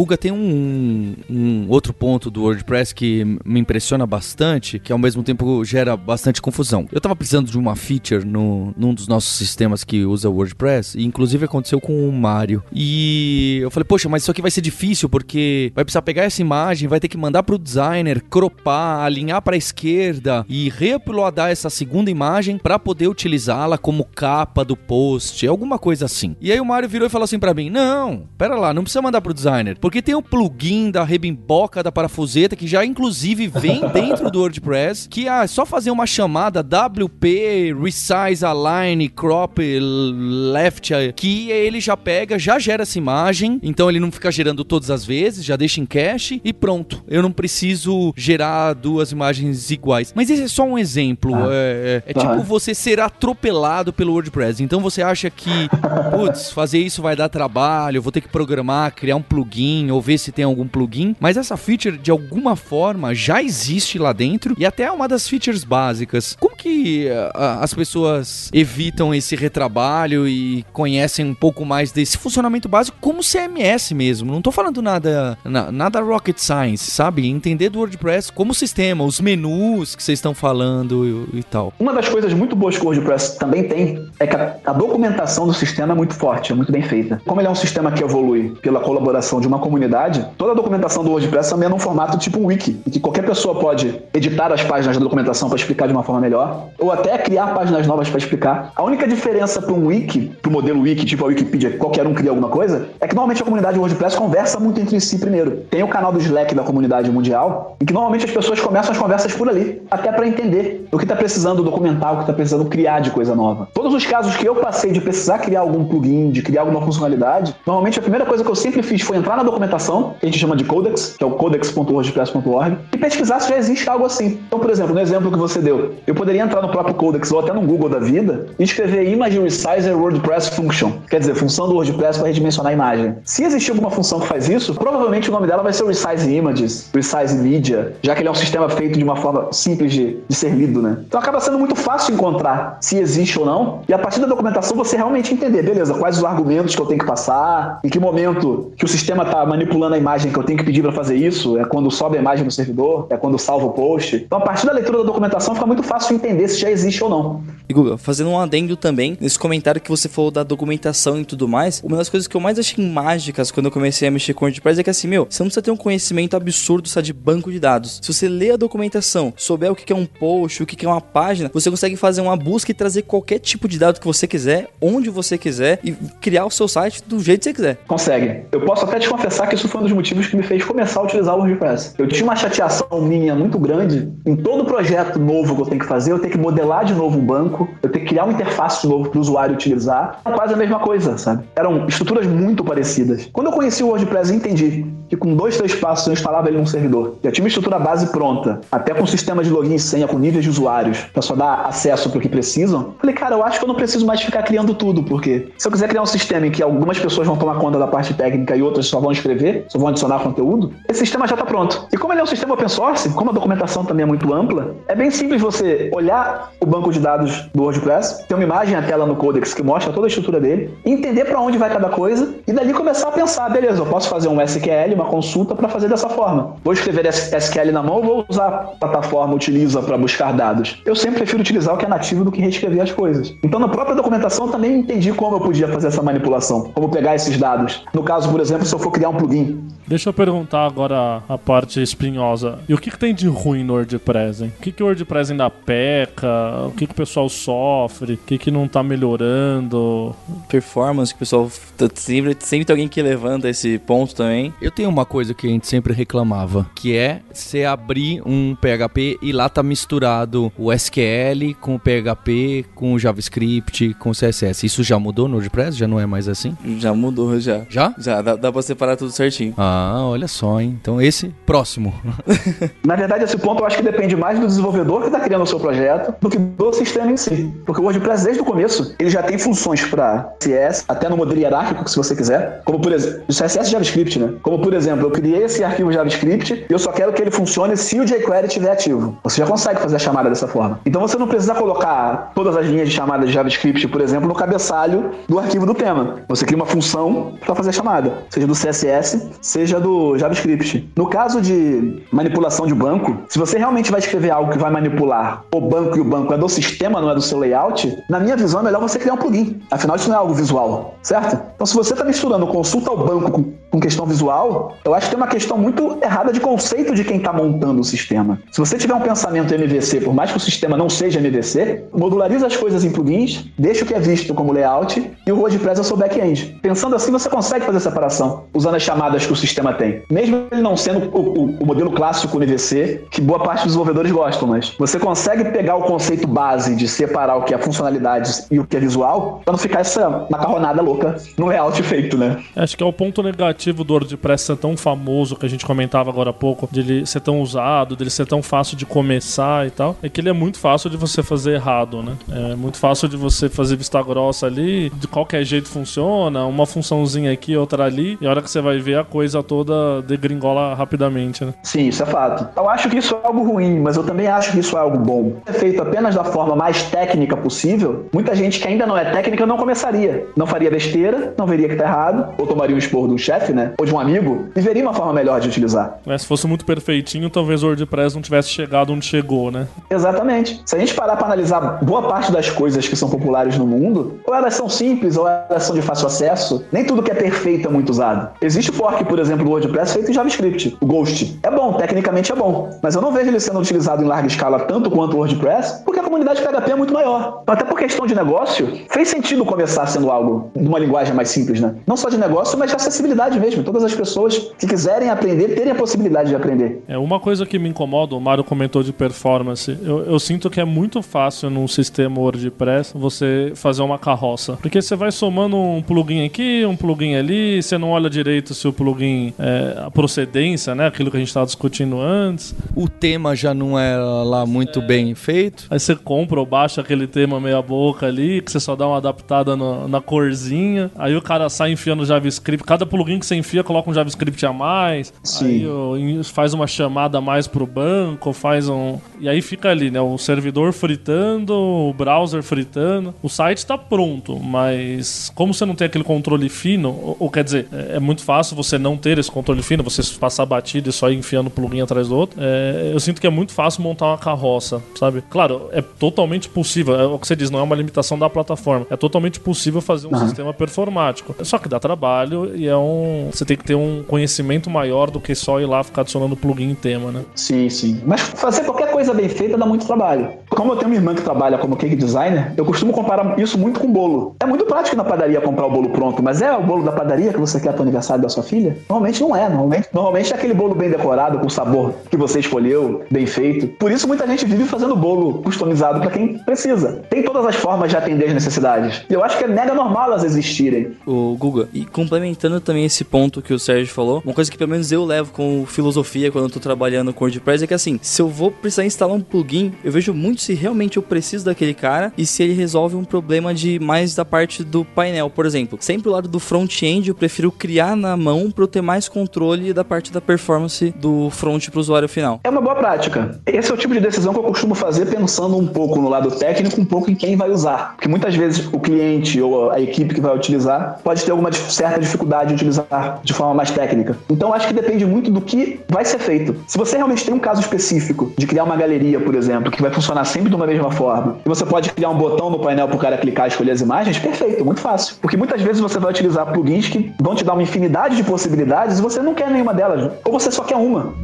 Guga, tem um, um outro ponto do WordPress que me impressiona bastante, que ao mesmo tempo gera bastante confusão. Eu tava precisando de uma feature no, num dos nossos sistemas que usa o WordPress, e inclusive aconteceu com o Mário. E eu falei, poxa, mas isso aqui vai ser difícil, porque vai precisar pegar essa imagem, vai ter que mandar pro designer, cropar, alinhar pra esquerda e reuploadar essa segunda imagem para poder utilizá-la como capa do post, alguma coisa assim. E aí o Mário virou e falou assim para mim: Não, pera lá, não precisa mandar pro designer. Porque tem o plugin da rebimboca da parafuseta que já inclusive vem (laughs) dentro do WordPress, que é só fazer uma chamada WP resize align crop left que ele já pega, já gera essa imagem, então ele não fica gerando todas as vezes, já deixa em cache e pronto. Eu não preciso gerar duas imagens iguais. Mas esse é só um exemplo. Ah. É, é- é tipo você ser atropelado pelo WordPress. Então você acha que, putz, fazer isso vai dar trabalho, eu vou ter que programar, criar um plugin ou ver se tem algum plugin. Mas essa feature, de alguma forma, já existe lá dentro e até é uma das features básicas. Como que ah, as pessoas evitam esse retrabalho e conhecem um pouco mais desse funcionamento básico como CMS mesmo? Não tô falando nada, na- nada rocket science, sabe? Entender do WordPress como sistema, os menus que vocês estão falando e, e tal. Uma das coisas muito boas que o WordPress também tem é que a, a documentação do sistema é muito forte, é muito bem feita. Como ele é um sistema que evolui pela colaboração de uma comunidade, toda a documentação do WordPress também é num formato tipo um wiki, em que qualquer pessoa pode editar as páginas da documentação para explicar de uma forma melhor, ou até criar páginas novas para explicar. A única diferença para um wiki, para o modelo wiki, tipo a Wikipedia, que qualquer um cria alguma coisa, é que normalmente a comunidade WordPress conversa muito entre si primeiro. Tem o canal do Slack da comunidade mundial, em que normalmente as pessoas começam as conversas por ali, até para entender o que está precisando documentar, o que está precisando criar de coisa nova. Todos os casos que eu passei de precisar criar algum plugin, de criar alguma funcionalidade, normalmente a primeira coisa que eu sempre fiz foi entrar na documentação, que a gente chama de codex, que é o codex.wordpress.org, e pesquisar se já existe algo assim. Então, por exemplo, no exemplo que você deu, eu poderia entrar no próprio codex ou até no Google da vida e escrever Image Resizer WordPress Function, quer dizer, função do WordPress para redimensionar a imagem. Se existir alguma função que faz isso, provavelmente o nome dela vai ser Resize Images, Resize Media, já que ele é um sistema feito de uma forma simples de, de ser lido, né? Então acaba sendo muito fácil encontrar se existe ou não, e a partir da documentação você realmente entender, beleza, quais os argumentos que eu tenho que passar, em que momento que o sistema está manipulando a imagem que eu tenho que pedir para fazer isso, é quando sobe a imagem no servidor, é quando salva o post. Então, a partir da leitura da documentação, fica muito fácil entender se já existe ou não. E Guga, fazendo um adendo também, nesse comentário que você falou da documentação e tudo mais, uma das coisas que eu mais achei mágicas quando eu comecei a mexer com WordPress é que assim, meu, você não precisa ter um conhecimento absurdo só de banco de dados. Se você lê a documentação, souber o que é um post, o que é uma página, você consegue fazer uma busca e trazer qualquer tipo de dado que você quiser, onde você quiser e criar o seu site do jeito que você quiser. Consegue. Eu posso até te confessar que isso foi um dos motivos que me fez começar a utilizar o WordPress. Eu tinha uma chateação minha muito grande em todo projeto novo que eu tenho que fazer, eu tenho que modelar de novo um banco, eu tenho que criar uma interface novo para o usuário utilizar. É quase a mesma coisa, sabe? Eram estruturas muito parecidas. Quando eu conheci o WordPress, eu entendi que com dois, três passos eu instalava ele num servidor. Já tinha uma estrutura base pronta, até com sistema de login e senha, com níveis de usuários, para só dar acesso para que precisam. Falei, cara, eu acho que eu não preciso mais ficar criando tudo, porque se eu quiser criar um sistema em que algumas pessoas vão tomar conta da parte técnica e outras só vão escrever, só vão adicionar conteúdo, esse sistema já está pronto. E como ele é um sistema open source, como a documentação também é muito ampla, é bem simples você olhar o banco de dados do WordPress, ter uma imagem na tela no Codex que mostra toda a estrutura dele, entender para onde vai cada coisa e dali começar a pensar, beleza, eu posso fazer um SQL, uma consulta para fazer dessa forma. Vou escrever SQL na mão ou vou usar a plataforma utiliza para buscar dados? Eu sempre prefiro utilizar o que é nativo do que reescrever as coisas. Então, na própria documentação, eu também entendi como eu podia fazer essa manipulação, como pegar esses dados. No caso, por exemplo, se eu for criar um plugin, Deixa eu perguntar agora a parte espinhosa. E o que, que tem de ruim no WordPress, hein? O que, que o WordPress ainda peca? O que, que o pessoal sofre? O que, que não tá melhorando? Performance, que o pessoal tá- sempre, sempre tem alguém que levanta esse ponto também. Eu tenho uma coisa que a gente sempre reclamava, que é você abrir um PHP e lá tá misturado o SQL com o PHP, com o JavaScript, com o CSS. Isso já mudou no WordPress? Já não é mais assim? Já mudou, já. Já? Já, dá, dá pra separar tudo certinho. Ah, olha só, hein? Então esse, próximo. (laughs) Na verdade, esse ponto eu acho que depende mais do desenvolvedor que está criando o seu projeto do que do sistema em si. Porque o WordPress, desde o começo, ele já tem funções para CSS, até no modelo hierárquico, se você quiser. Como, por exemplo, o CSS e JavaScript, né? Como, por exemplo, eu criei esse arquivo JavaScript e eu só quero que ele funcione se o jQuery estiver ativo. Você já consegue fazer a chamada dessa forma. Então você não precisa colocar todas as linhas de chamada de JavaScript, por exemplo, no cabeçalho do arquivo do tema. Você cria uma função para fazer a chamada, seja do CSS, seja do JavaScript. No caso de manipulação de banco, se você realmente vai escrever algo que vai manipular o banco e o banco é do sistema, não é do seu layout, na minha visão é melhor você criar um plugin. Afinal, isso não é algo visual, certo? Então, se você está misturando consulta ao banco com, com questão visual, eu acho que tem uma questão muito errada de conceito de quem está montando o sistema. Se você tiver um pensamento MVC, por mais que o sistema não seja MVC, modulariza as coisas em plugins, deixa o que é visto como layout e o WordPress é o seu back-end. Pensando assim, você consegue fazer separação, usando as chamadas que o sistema tem. Mesmo ele não sendo o, o- o modelo clássico MVC, que boa parte dos desenvolvedores gostam, mas você consegue pegar o conceito base de separar o que é funcionalidade e o que é visual, para não ficar essa macarronada louca no layout feito, né? Acho que é o ponto negativo do WordPress ser tão famoso que a gente comentava agora há pouco, de ele ser tão usado, dele ser tão fácil de começar e tal, é que ele é muito fácil de você fazer errado, né? É muito fácil de você fazer vista grossa ali, de qualquer jeito funciona, uma funçãozinha aqui, outra ali, e a hora que você vai ver a coisa toda degringola rapidamente, né? Sim, isso é fato. Eu acho que isso é algo ruim, mas eu também acho que isso é algo bom. É feito apenas da forma mais técnica possível, muita gente que ainda não é técnica não começaria. Não faria besteira, não veria que tá errado, ou tomaria um esporro de um chefe, né? Ou de um amigo, e veria uma forma melhor de utilizar. Mas se fosse muito perfeitinho, talvez o WordPress não tivesse chegado onde chegou, né? Exatamente. Se a gente parar para analisar boa parte das coisas que são populares no mundo, ou elas são simples, ou elas são de fácil acesso, nem tudo que é perfeito é muito usado. Existe o fork, por exemplo, do WordPress feito em JavaScript, o Ghost. É bom, tecnicamente é bom, mas eu não vejo ele sendo utilizado em larga escala tanto quanto o WordPress, porque a comunidade PHP é muito maior. Então, até por questão de negócio, fez sentido começar sendo algo de uma linguagem mais simples, né? Não só de negócio, mas de acessibilidade mesmo. Todas as pessoas que quiserem aprender, terem a possibilidade de aprender. É uma coisa que me incomoda, o Mário comentou de performance. Eu, eu sinto que é muito fácil num sistema WordPress você fazer uma carroça. Porque você vai somando um plugin aqui, um plugin ali, você não olha direito se o plugin é a procedência, né? Aquilo que a gente estava discutindo antes. O tema já não é lá muito bem feito. Aí você compra ou baixa aquele tema meia boca ali, que você só dá uma adaptada no- na corzinha. Aí o cara sai enfiando JavaScript. Cada plugin que você enfia, coloca um JavaScript a mais, Sim. aí faz uma chamada a mais pro banco, faz um. E aí fica ali, né? O servidor fritando, o browser fritando. O site tá pronto, mas como você não tem aquele controle fino, ou, ou quer dizer, é, é muito fácil você não ter esse controle fino, você passar batido e só ir enfiando plugin atrás do outro. É, eu sinto que é muito fácil montar uma carroça, sabe? Claro, é totalmente possível. É o que você diz, não é uma limitação da plataforma. É totalmente possível fazer um sistema performático. Só que dá trabalho e é um. Você tem que ter um conhecimento maior do que só ir lá ficar adicionando plugin em tema, né? Sim, sim. Mas fazer qualquer coisa bem feita dá muito trabalho. Como eu tenho uma irmã que trabalha como cake designer, eu costumo comparar isso muito com bolo. É muito prático na padaria comprar o bolo pronto, mas é o bolo da padaria que você quer para o aniversário da sua filha? Normalmente não é. Normalmente, normalmente é aquele bolo bem decorado, com o sabor que você escolheu, bem feito. Por isso muita gente vive fazendo bolo customizado para quem precisa. Tem todas as formas de atender as necessidades. E eu acho que é mega normal elas existirem. o Guga. E complementando também esse ponto que o Sérgio falou, uma coisa que pelo menos eu levo com filosofia quando eu tô trabalhando com WordPress é que assim, se eu vou precisar instalar um plugin, eu vejo muito se realmente eu preciso daquele cara e se ele resolve um problema de mais da parte do painel, por exemplo. Sempre o lado do front-end eu prefiro criar na mão para eu ter mais controle da parte da performance do front pro usuário final. É uma boa prática. Esse é o tipo de decisão que eu costumo fazer pensando um pouco no lado técnico, um pouco em quem vai usar. Porque muitas vezes o cliente ou a equipe que vai utilizar pode ter alguma certa dificuldade de utilizar de forma mais técnica. Então acho que depende muito do que vai ser feito. Se você realmente tem um caso específico de criar uma galeria, por exemplo, que vai funcionar sempre de uma mesma forma, e você pode criar um botão no painel para o cara clicar e escolher as imagens, perfeito, muito fácil. Porque muitas vezes você vai utilizar plugins que vão te dar uma infinidade de possibilidades e você não quer nenhuma delas, ou você só quer uma.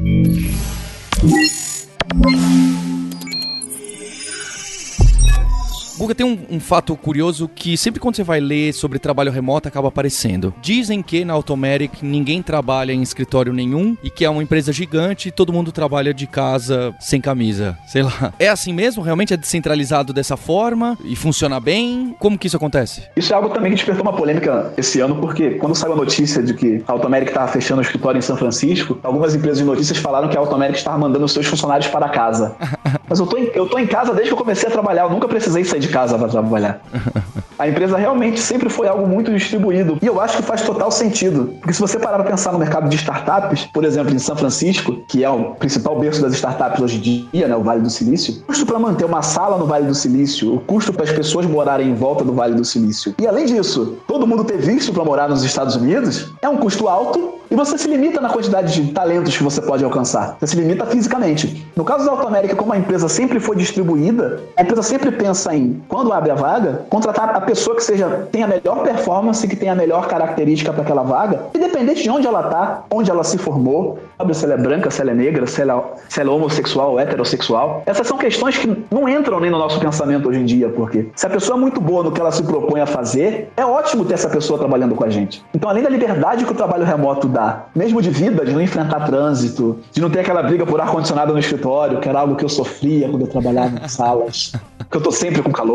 Guga, tem um, um fato curioso que sempre quando você vai ler sobre trabalho remoto acaba aparecendo. Dizem que na Automatic ninguém trabalha em escritório nenhum e que é uma empresa gigante e todo mundo trabalha de casa sem camisa. Sei lá. (laughs) É assim mesmo? Realmente é descentralizado dessa forma e funciona bem? Como que isso acontece? Isso é algo também que despertou uma polêmica esse ano, porque quando saiu a notícia de que a Automeric estava fechando o escritório em São Francisco, algumas empresas de notícias falaram que a Automeric estava mandando os seus funcionários para casa. (laughs) Mas eu tô, em, eu tô em casa desde que eu comecei a trabalhar, eu nunca precisei sair de casa para trabalhar. (laughs) A empresa realmente sempre foi algo muito distribuído. E eu acho que faz total sentido. Porque se você parar para pensar no mercado de startups, por exemplo, em São Francisco, que é o principal berço das startups hoje em dia, né, o Vale do Silício, o custo para manter uma sala no Vale do Silício, o custo para as pessoas morarem em volta do Vale do Silício. E além disso, todo mundo ter visto para morar nos Estados Unidos é um custo alto e você se limita na quantidade de talentos que você pode alcançar. Você se limita fisicamente. No caso da Automérica, como a empresa sempre foi distribuída, a empresa sempre pensa em, quando abre a vaga, contratar a pessoa que seja tenha a melhor performance, que tenha a melhor característica para aquela vaga, independente de onde ela está, onde ela se formou, sabe se ela é branca, se ela é negra, se ela, se ela é homossexual heterossexual. Essas são questões que não entram nem no nosso pensamento hoje em dia, porque se a pessoa é muito boa no que ela se propõe a fazer, é ótimo ter essa pessoa trabalhando com a gente. Então, além da liberdade que o trabalho remoto dá, mesmo de vida, de não enfrentar trânsito, de não ter aquela briga por ar-condicionado no escritório, que era algo que eu sofria quando eu trabalhava em salas, que eu tô sempre com calor.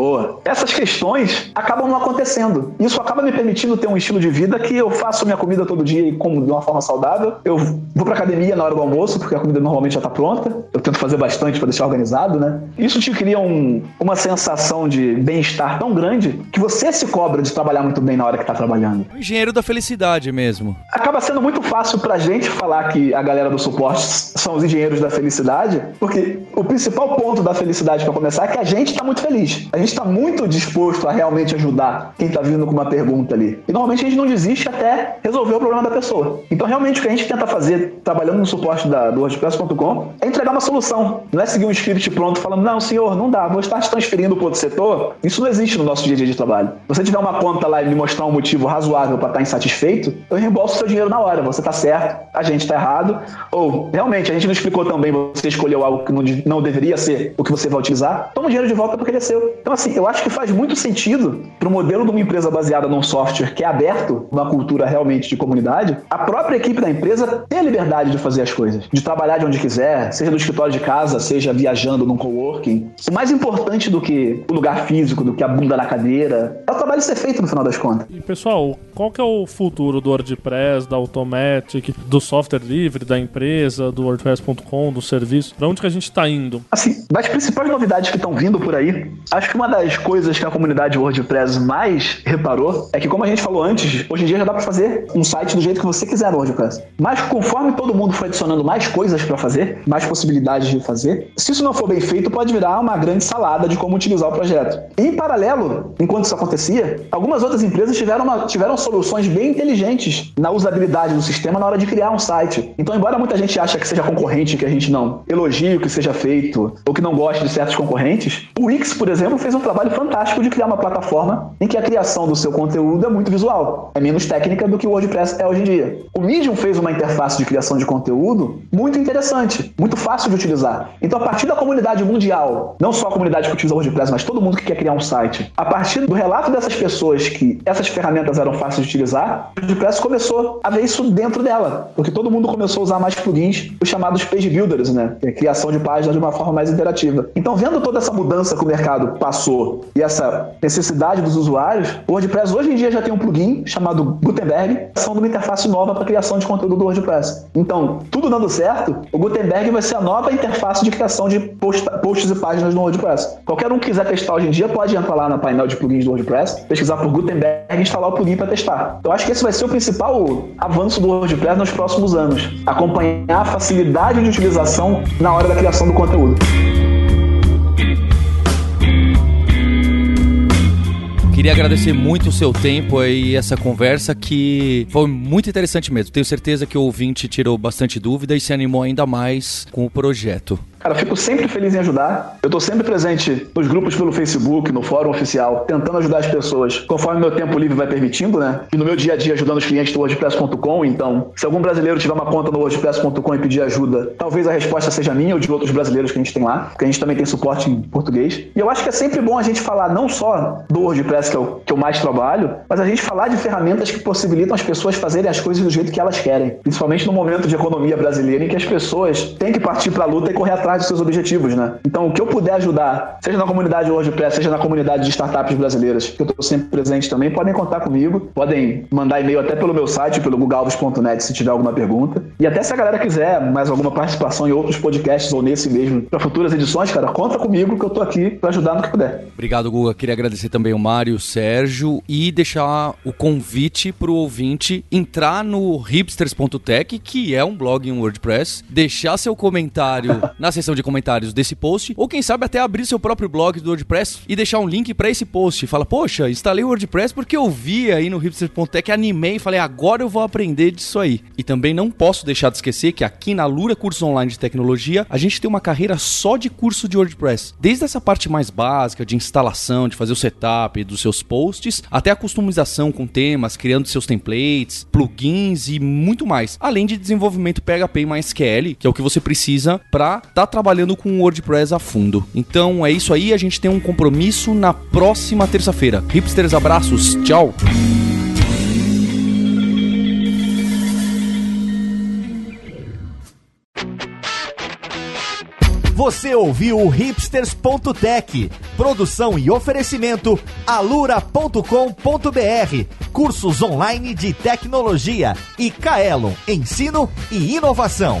Essas questões acabam não acontecendo. Isso acaba me permitindo ter um estilo de vida que eu faço minha comida todo dia e como de uma forma saudável. Eu vou pra academia na hora do almoço, porque a comida normalmente já tá pronta. Eu tento fazer bastante para deixar organizado, né? Isso te cria um, uma sensação de bem-estar tão grande que você se cobra de trabalhar muito bem na hora que tá trabalhando. O engenheiro da felicidade mesmo. Acaba sendo muito fácil pra gente falar que a galera do suporte são os engenheiros da felicidade, porque o principal ponto da felicidade para começar é que a gente tá muito feliz. A gente tá muito disposto a realmente ajudar quem tá vindo com uma pergunta ali. E normalmente a gente não desiste até resolver o problema da pessoa. Então realmente o que a gente tenta fazer trabalhando no suporte da, do WordPress.com é entregar uma solução. Não é seguir um script pronto falando, não, senhor, não dá, vou estar te transferindo para outro setor. Isso não existe no nosso dia a dia de trabalho. Se você tiver uma conta lá e me mostrar um motivo razoável para estar insatisfeito, eu reembolso seu dinheiro na hora. Você tá certo, a gente tá errado. Ou, realmente, a gente não explicou também, você escolheu algo que não, não deveria ser o que você vai utilizar, toma o dinheiro de volta porque ele é seu. Então, assim, eu acho que faz muito sentido para o modelo de uma empresa baseada num software que é aberto, uma cultura realmente de comunidade, a própria equipe da empresa ter a liberdade de fazer as coisas, de trabalhar de onde quiser, seja do escritório de casa, seja viajando num coworking. O mais importante do que o lugar físico, do que a bunda na cadeira, é o trabalho ser feito no final das contas. E pessoal, qual que é o futuro do WordPress, da Automatic, do software livre, da empresa, do WordPress.com, do serviço? Pra onde que a gente tá indo? Assim, das principais novidades que estão vindo por aí, acho que uma das coisas que a comunidade WordPress mais reparou é que, como a gente falou antes, hoje em dia já dá para fazer um site do jeito que você quiser no WordPress. Mas conforme todo mundo foi adicionando mais coisas para fazer, mais possibilidades de fazer, se isso não for bem feito, pode virar uma grande salada de como utilizar o projeto. Em paralelo, enquanto isso acontecia, algumas outras empresas tiveram, uma, tiveram soluções bem inteligentes na usabilidade do sistema na hora de criar um site. Então, embora muita gente ache que seja concorrente, que a gente não elogie o que seja feito, ou que não goste de certos concorrentes, o Wix, por exemplo, fez um trabalho fantástico de criar uma plataforma em que a criação do seu conteúdo é muito visual, é menos técnica do que o WordPress é hoje em dia. O Medium fez uma interface de criação de conteúdo muito interessante, muito fácil de utilizar. Então, a partir da comunidade mundial, não só a comunidade que utiliza o WordPress, mas todo mundo que quer criar um site, a partir do relato dessas pessoas que essas ferramentas eram fáceis de utilizar, o WordPress começou a ver isso dentro dela, porque todo mundo começou a usar mais plugins, os chamados page builders, né? É criação de páginas de uma forma mais interativa. Então, vendo toda essa mudança que o mercado passou e essa necessidade dos usuários, o WordPress hoje em dia já tem um plugin chamado Gutenberg, são uma interface nova para criação de conteúdo do WordPress. Então, tudo dando certo, o Gutenberg vai ser a nova interface de criação de post, posts e páginas no WordPress. Qualquer um que quiser testar hoje em dia pode entrar lá no painel de plugins do WordPress, pesquisar por Gutenberg e instalar o plugin para testar. Então, acho que esse vai ser o principal avanço do WordPress nos próximos anos. Acompanhar a facilidade de utilização na hora da criação do conteúdo. Queria agradecer muito o seu tempo e essa conversa que foi muito interessante mesmo. Tenho certeza que o ouvinte tirou bastante dúvida e se animou ainda mais com o projeto. Cara, fico sempre feliz em ajudar. Eu tô sempre presente nos grupos pelo Facebook, no fórum oficial, tentando ajudar as pessoas conforme meu tempo livre vai permitindo, né? E no meu dia a dia ajudando os clientes do WordPress.com. Então, se algum brasileiro tiver uma conta no WordPress.com e pedir ajuda, talvez a resposta seja minha ou de outros brasileiros que a gente tem lá, porque a gente também tem suporte em português. E eu acho que é sempre bom a gente falar não só do WordPress, que é o que eu mais trabalho, mas a gente falar de ferramentas que possibilitam as pessoas fazerem as coisas do jeito que elas querem. Principalmente no momento de economia brasileira em que as pessoas têm que partir para a luta e correr atrás atrás dos seus objetivos, né? Então, o que eu puder ajudar, seja na comunidade WordPress, seja na comunidade de startups brasileiras, que eu estou sempre presente também, podem contar comigo, podem mandar e-mail até pelo meu site, pelo gugalves.net, se tiver alguma pergunta. E até se a galera quiser mais alguma participação em outros podcasts ou nesse mesmo, para futuras edições, cara, conta comigo que eu estou aqui para ajudar no que puder. Obrigado, Guga. Queria agradecer também o Mário, o Sérgio e deixar o convite para o ouvinte entrar no hipsters.tech, que é um blog em WordPress, deixar seu comentário (laughs) na seção de comentários desse post, ou quem sabe até abrir seu próprio blog do WordPress e deixar um link para esse post. Fala, poxa, instalei o WordPress porque eu vi aí no hipster.tech, animei e falei, agora eu vou aprender disso aí. E também não posso deixar de esquecer que aqui na Lura Cursos Online de Tecnologia, a gente tem uma carreira só de curso de WordPress. Desde essa parte mais básica de instalação, de fazer o setup dos seus posts, até a customização com temas, criando seus templates, plugins e muito mais. Além de desenvolvimento PHP e MySQL, que é o que você precisa para estar tá trabalhando com o WordPress a fundo. Então é isso aí, a gente tem um compromisso na próxima terça-feira. Hipsters, abraços, tchau! Você ouviu o hipsters.tech, produção e oferecimento alura.com.br, cursos online de tecnologia e Kaelon, ensino e inovação.